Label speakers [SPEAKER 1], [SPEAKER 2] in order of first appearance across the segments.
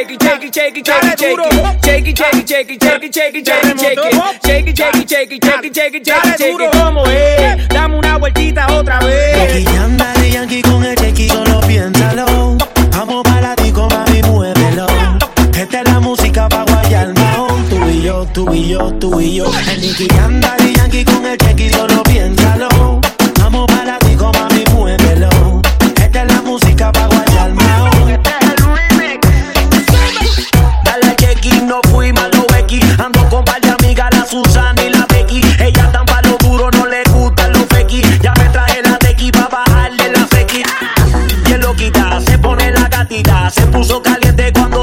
[SPEAKER 1] shake it, shake it, shake it, shake it, shake it. Shake it, shake it, shake shake shake Dame una vueltita otra vez.
[SPEAKER 2] Yankee anda de con el chequi, solo piénsalo. Vamos para ti con. Esta es la música pa' guayar. Tú y yo, tú y yo, tú y yo. El Nicky anda de Yankee con el chequi, solo piénsalo. se puso caliente cuando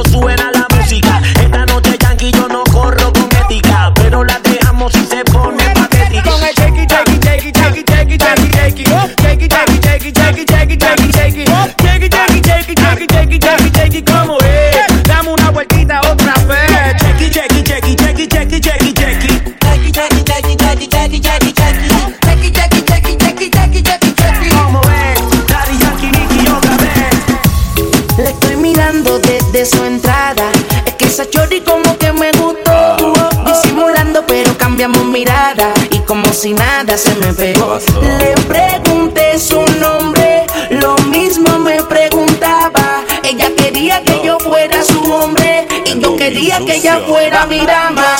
[SPEAKER 3] quería que ella fuera mi dama.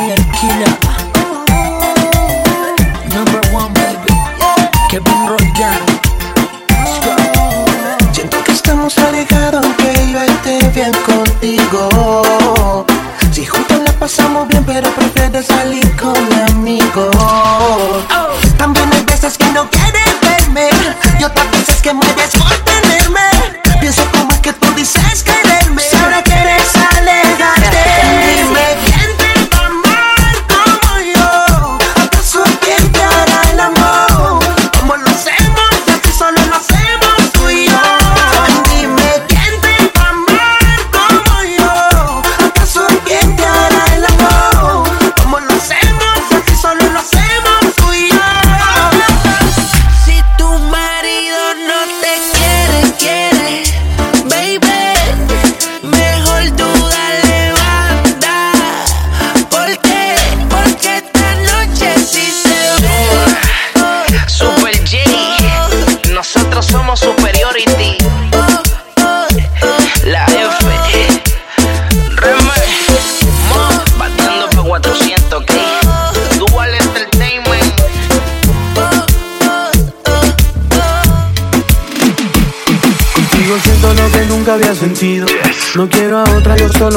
[SPEAKER 4] I'm your killer.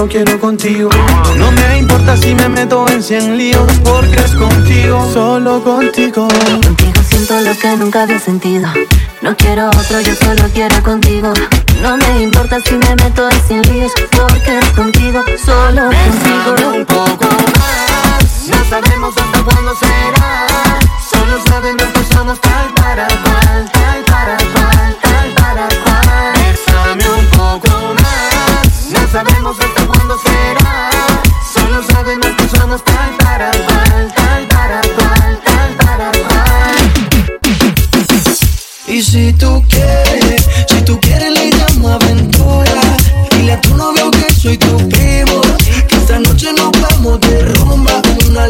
[SPEAKER 5] solo
[SPEAKER 6] quiero contigo. No me importa si me meto en cien líos, porque es contigo, solo contigo.
[SPEAKER 7] Contigo siento lo que nunca había sentido. No quiero otro, yo solo quiero contigo. No me importa si me meto en cien líos, porque es contigo, solo Pensando contigo.
[SPEAKER 4] un poco más, no sabemos hasta cuándo será. Solo saben las personas tal para tal, tal para tal, tal para tal. Bésame un poco más, no sabemos hasta
[SPEAKER 3] si tú quieres. Si tú quieres, le llamo aventura. Dile a tu novio que soy tu primo. Que esta noche nos vamos de rumba una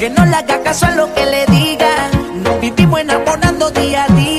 [SPEAKER 3] Que
[SPEAKER 8] no le haga caso a lo que le diga. Nos vivimos enamorando día a día.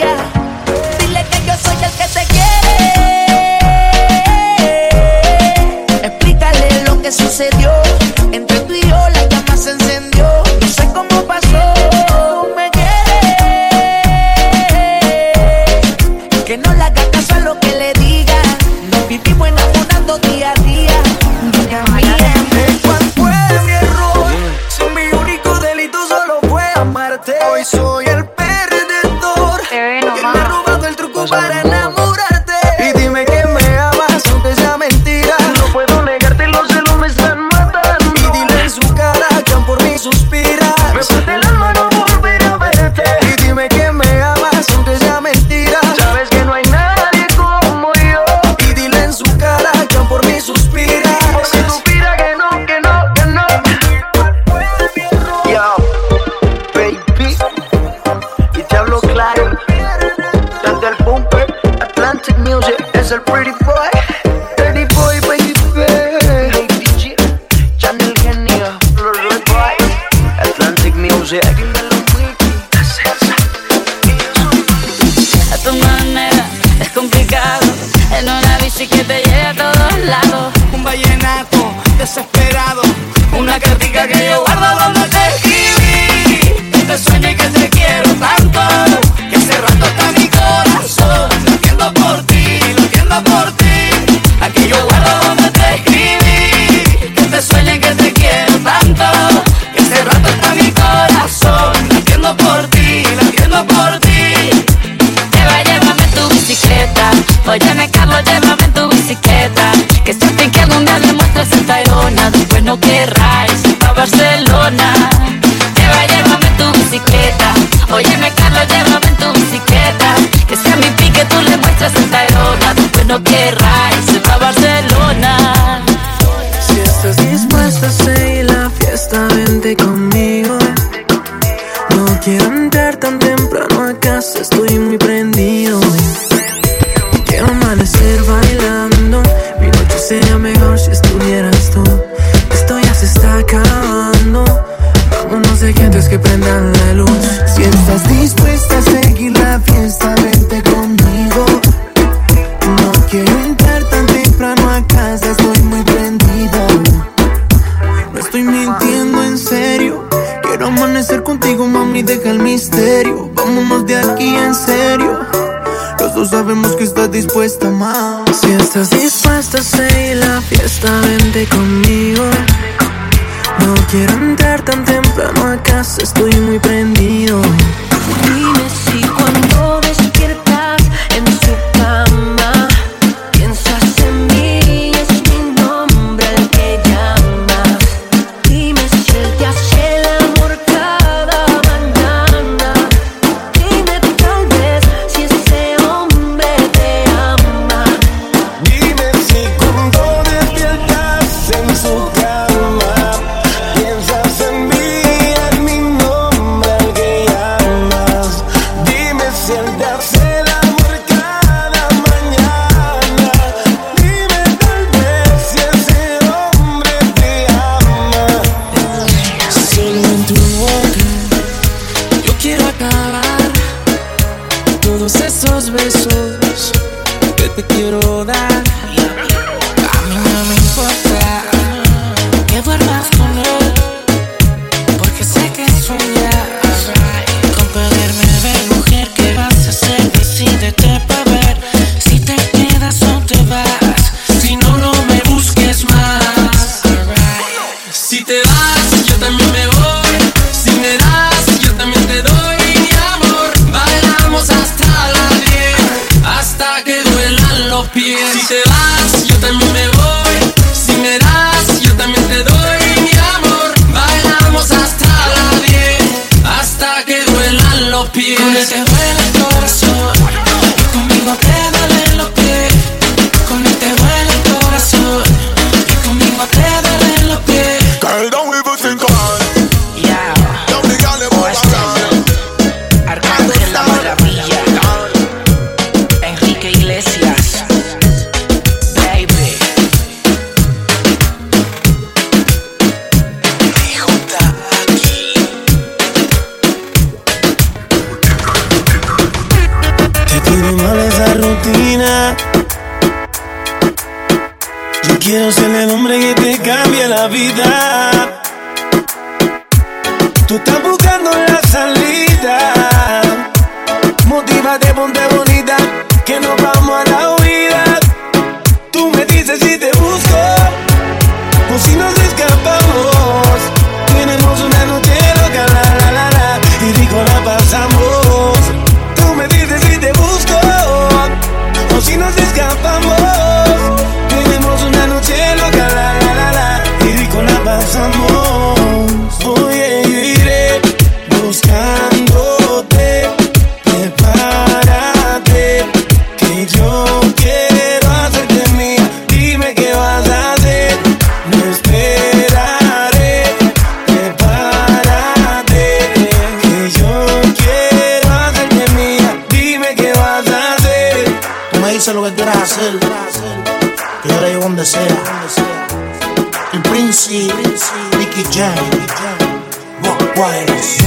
[SPEAKER 4] Wireless,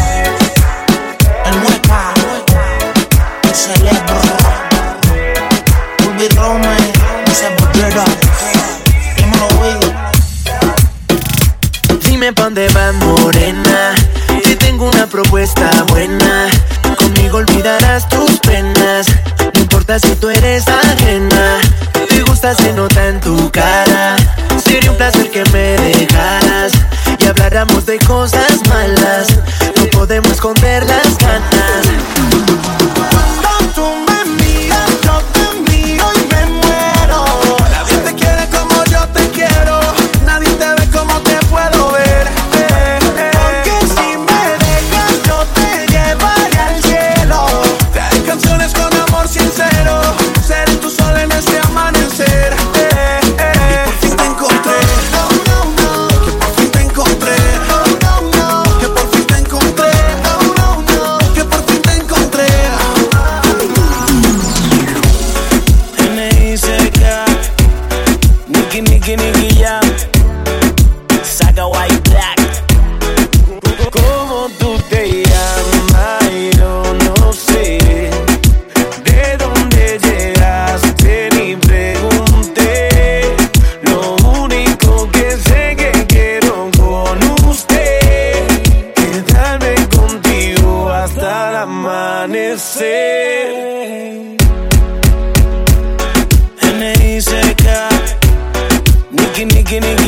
[SPEAKER 4] el mueca, el celebro,
[SPEAKER 9] amanecer. NICK,
[SPEAKER 2] Nicky, Nicky,
[SPEAKER 3] Nicky.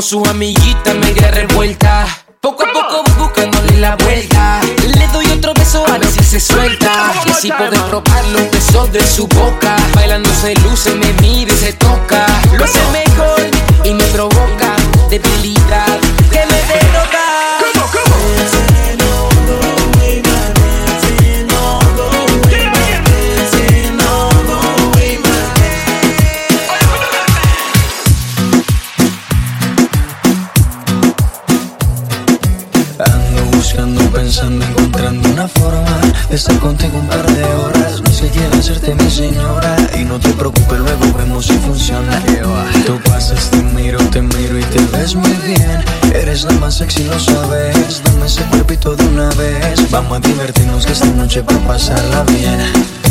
[SPEAKER 3] con sus
[SPEAKER 10] amiguitos. pasarla bien.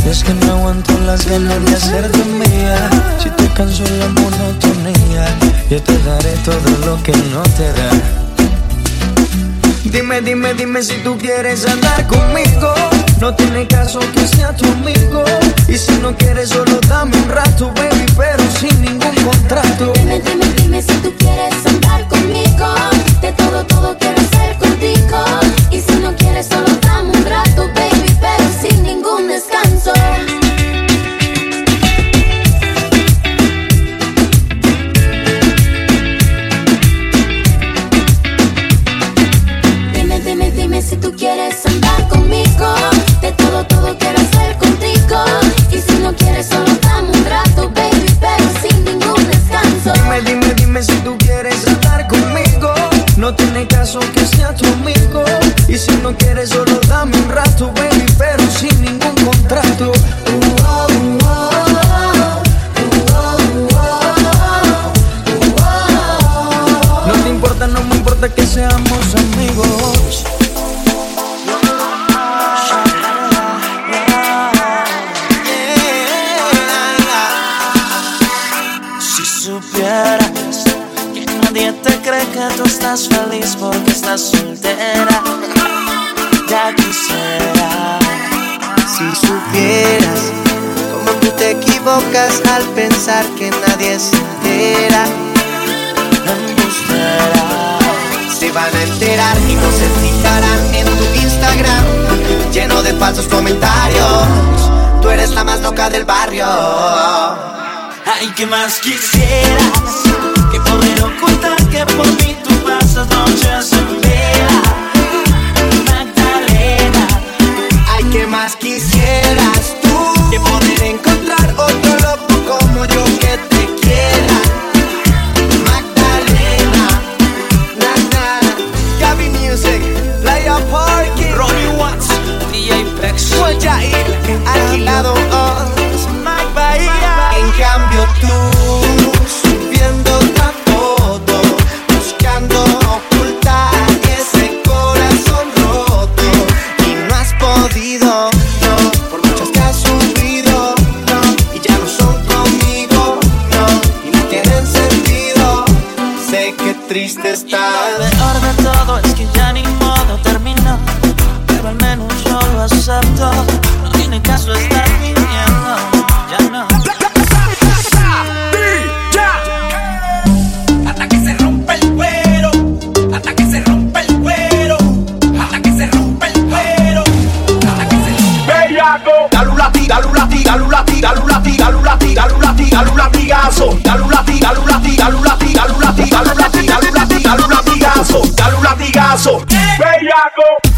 [SPEAKER 10] Es que no aguanto las ganas de hacerte mía. Si te canso la monotonía, yo te daré todo lo que no te da. Dime, dime, dime si tú quieres andar conmigo. No tiene caso que sea tu amigo. Y si no quieres, solo dame
[SPEAKER 11] de
[SPEAKER 10] que seamos amigos.
[SPEAKER 2] Si supieras que nadie te cree que tú estás feliz porque estás soltera, ya quisiera.
[SPEAKER 4] Si supieras cómo tú te equivocas al pensar que nadie se entera se van a enterar y no se fijarán en tu Instagram lleno de falsos comentarios. Tú eres la más loca del barrio.
[SPEAKER 2] Ay, que
[SPEAKER 4] más quisieras que
[SPEAKER 2] Lo peor de todo es que ya ni modo terminó, pero al menos yo lo acepto. No tiene caso estar viviendo, ya no.
[SPEAKER 12] dale un latigazo, dale un latigazo, dale un latigazo, dale un latigazo. paso.
[SPEAKER 13] Bellaco.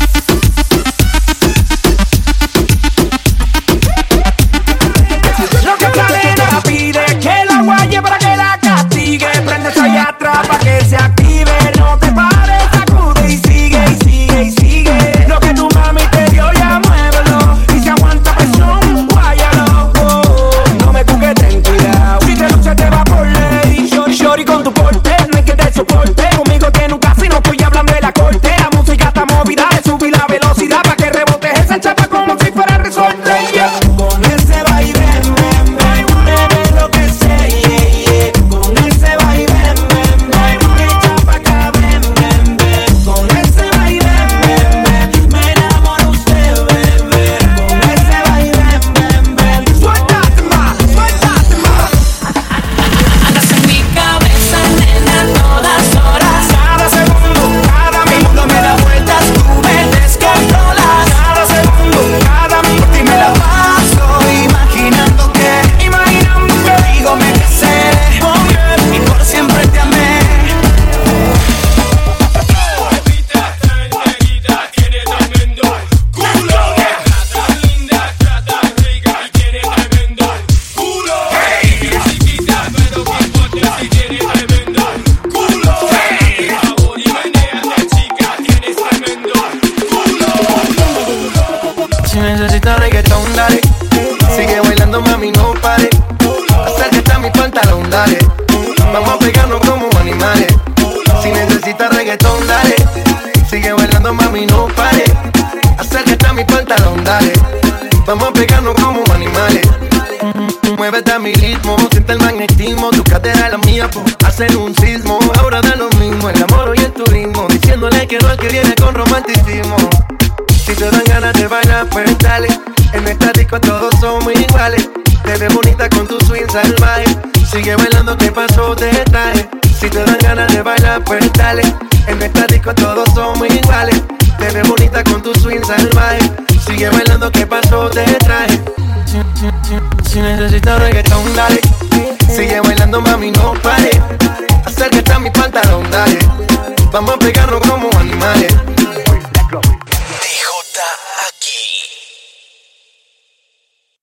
[SPEAKER 13] Vamos a como animales. Muévete a mi ritmo, siente el magnetismo, tu cadera la mía, por hacer un sismo. Ahora da lo mismo el amor y el turismo, diciéndole que no al que viene con romanticismo. Si te dan ganas de bailar, pues dale. En esta disco todos somos iguales. Te ves bonita con tu swing salvaje. Sigue bailando, que pasó? Te traje. Si te dan ganas de bailar, pues dale. En esta disco todos somos iguales. Te ves bonita con tu swing salvaje. Sigue bailando, ¿qué pasó? Te traje. Si, si, si necesitas reggaetón, dale. Sigue bailando, mami, no pare. Acércate a mi pantalón, dale. Vamos a pegarnos como animales